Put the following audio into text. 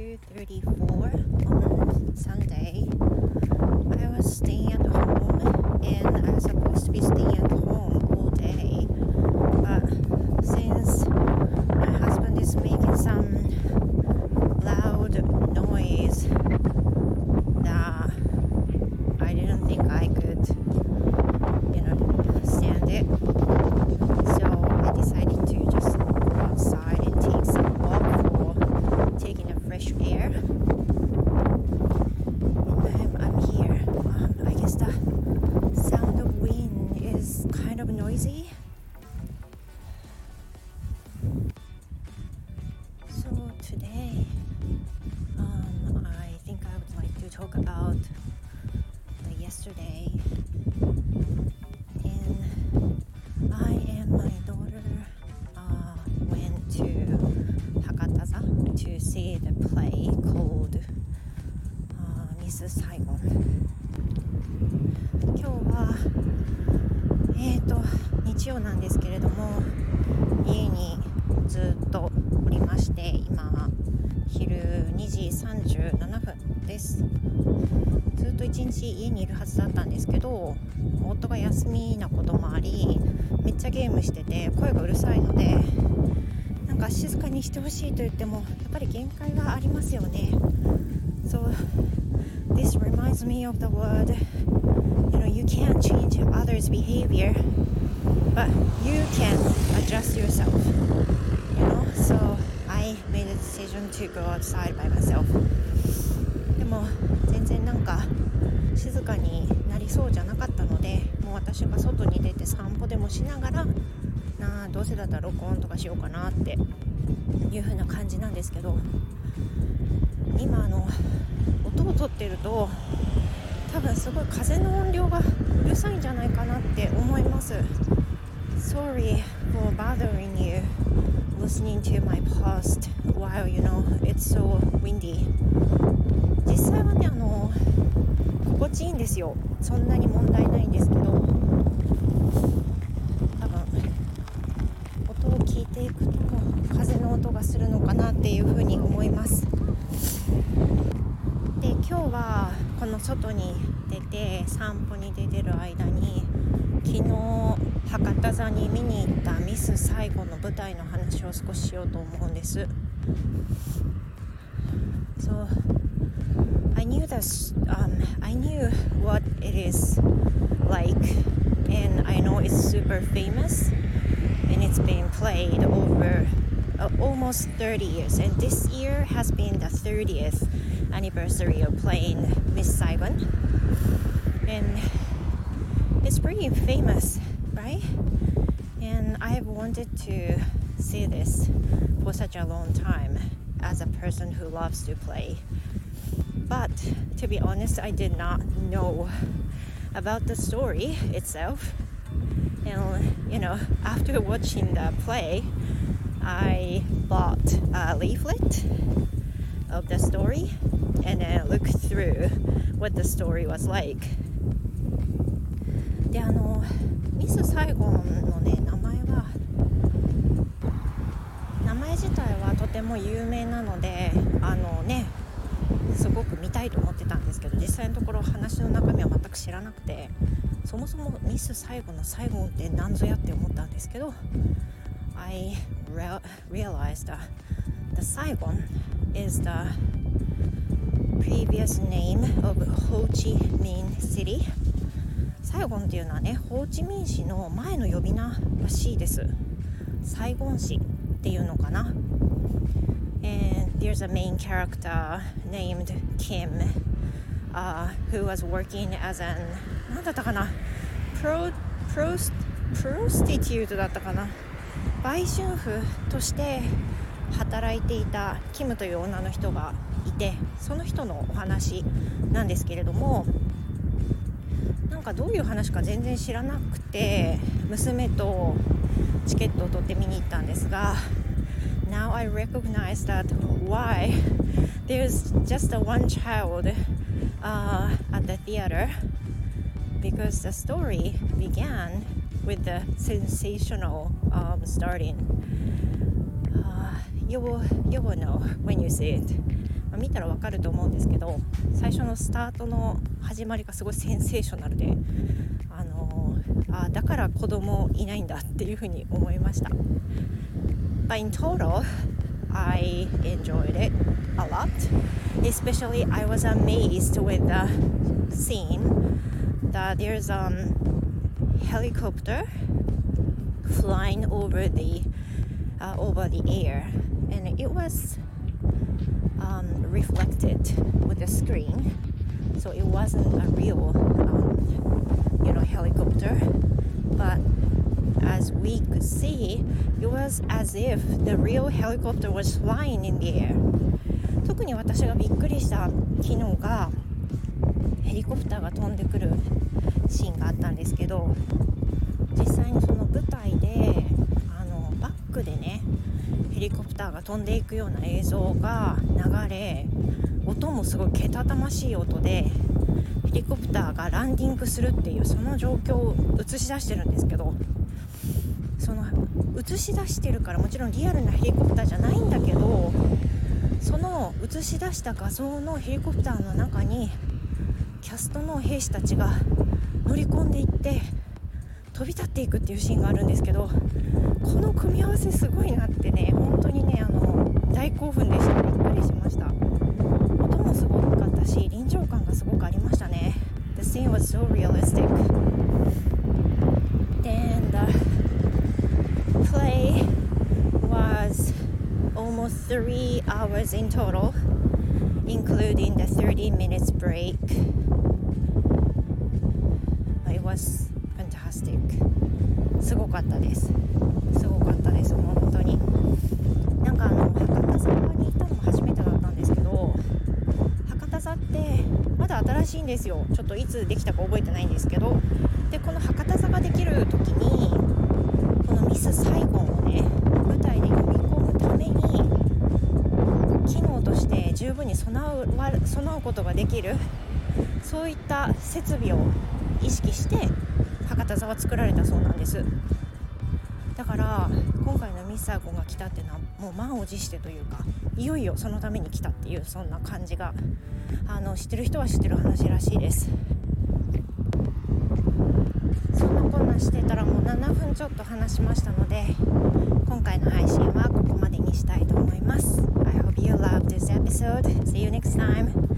2:34 on Sunday. I was staying at home and I was supposed to be staying at home uh, Mrs. Saigon. 今日はえーと日曜なんですけれども家にずっとおりまして今昼2時37分ですずっと一日家にいるはずだったんですけど夫が休みなこともありめっちゃゲームしてて声がうるさいのでなんか静かにしてほしいと言ってもやっぱり限界がありますよね reminds me of the word you know you can't change others behavior but you can adjust yourself you know so I made a decision to go outside by myself でも全然なんか静かになりそうじゃなかったのでもう私が外に出て散歩でもしながらなあどうせだったら録音とかしようかなっていう風な感じなんですけど今あの音をとってると多分すごい風の音量がうるさいんじゃないかなって思います Sorry for bothering you listening to my post while you know it's so windy 実際はねあの心地いいんですよそんなに問題ないんですけど多分音を聞いていくと風の音がするのかなっていうふうに思いますで今日この外に出て散歩に出てる間に昨日博多座に見に行ったミス最後の舞台の話を少ししようと思うんです So I knew this um, I knew what it is like and I know it's super famous and it's been played over uh, almost 30 years and this year has been the 30th anniversary of playing Miss Saigon. And it's pretty famous right? And I've wanted to see this for such a long time as a person who loves to play. But to be honest I did not know about the story itself. And you know after watching the play I bought a leaflet of the story and then look through what the story was like. であのミス・サイゴンのね名前は名前自体はとても有名なのであのねすごく見たいと思ってたんですけど実際のところ話の中身は全く知らなくてそもそもミス・サイゴンのサイゴンって何ぞやって思ったんですけど I re realized that the Saigon is the previous name of Ho Chi Minh City サイゴンっていうのはねホーチミン市の前の呼び名らしいですサイゴン市っていうのかな and there's a main character named Kim uh, who was working as an 何だったかな pro, pro, prostitute だったかな売春婦として働いていたキムという女の人がいてその人のお話なんですけれどもなんかどういう話か全然知らなくて娘とチケットを取って見に行ったんですが Now I recognize that why there's just a one child uh, at the theater because the story began with the sensational um, starting. You will you will know when you see it. 見たらわかると思うんですけど最初のスタートの始まりがすごいセンセーショナルであのあだから子供いないんだっていうふうに思いました。But in total, I enjoyed it a lot. Especially, I was amazed with the scene that there's a um, helicopter flying over the uh, over the air, and it was um, reflected with the screen, so it wasn't a real, um, you know, helicopter. But as we could see, it was as if the real helicopter was flying in the air. 特に私がびっくりした機能がヘリコプターが飛んでくるシーンがあったんですけど が飛んでいくような映像が流れ音もすごいけたたましい音でヘリコプターがランディングするっていうその状況を映し出してるんですけどその映し出してるからもちろんリアルなヘリコプターじゃないんだけどその映し出した画像のヘリコプターの中にキャストの兵士たちが乗り込んでいって飛び立っていくっていうシーンがあるんですけどこの組み合わせすごいなってね本当にねあの大興奮でしたびっくりしました音もすごかったし臨場感がすごくありましたね The scene was so realistic then the play was almost three hours in total including the 30 minutes break it was すごかったです。すごかったです。本当に。なんかあの博多座に行ったのも初めてだったんですけど博多座ってまだ新しいんですよ。ちょっといつできたか覚えてないんですけど。でこの博多座ができる時にこのミス・サイゴンをね舞台で呼び込むために機能として十分に備う備うことができる。そういった設備を意識して博多座は作られたそうなんですだから今回のミス・サーゴンが来たっていうのはもう満を持してというかいよいよそのために来たっていうそんな感じがあの知ってる人は知ってる話らしいですそんなこんなしてたらもう7分ちょっと話しましたので今回の配信はここまでにしたいと思います I hope you loved this episode. See you next time.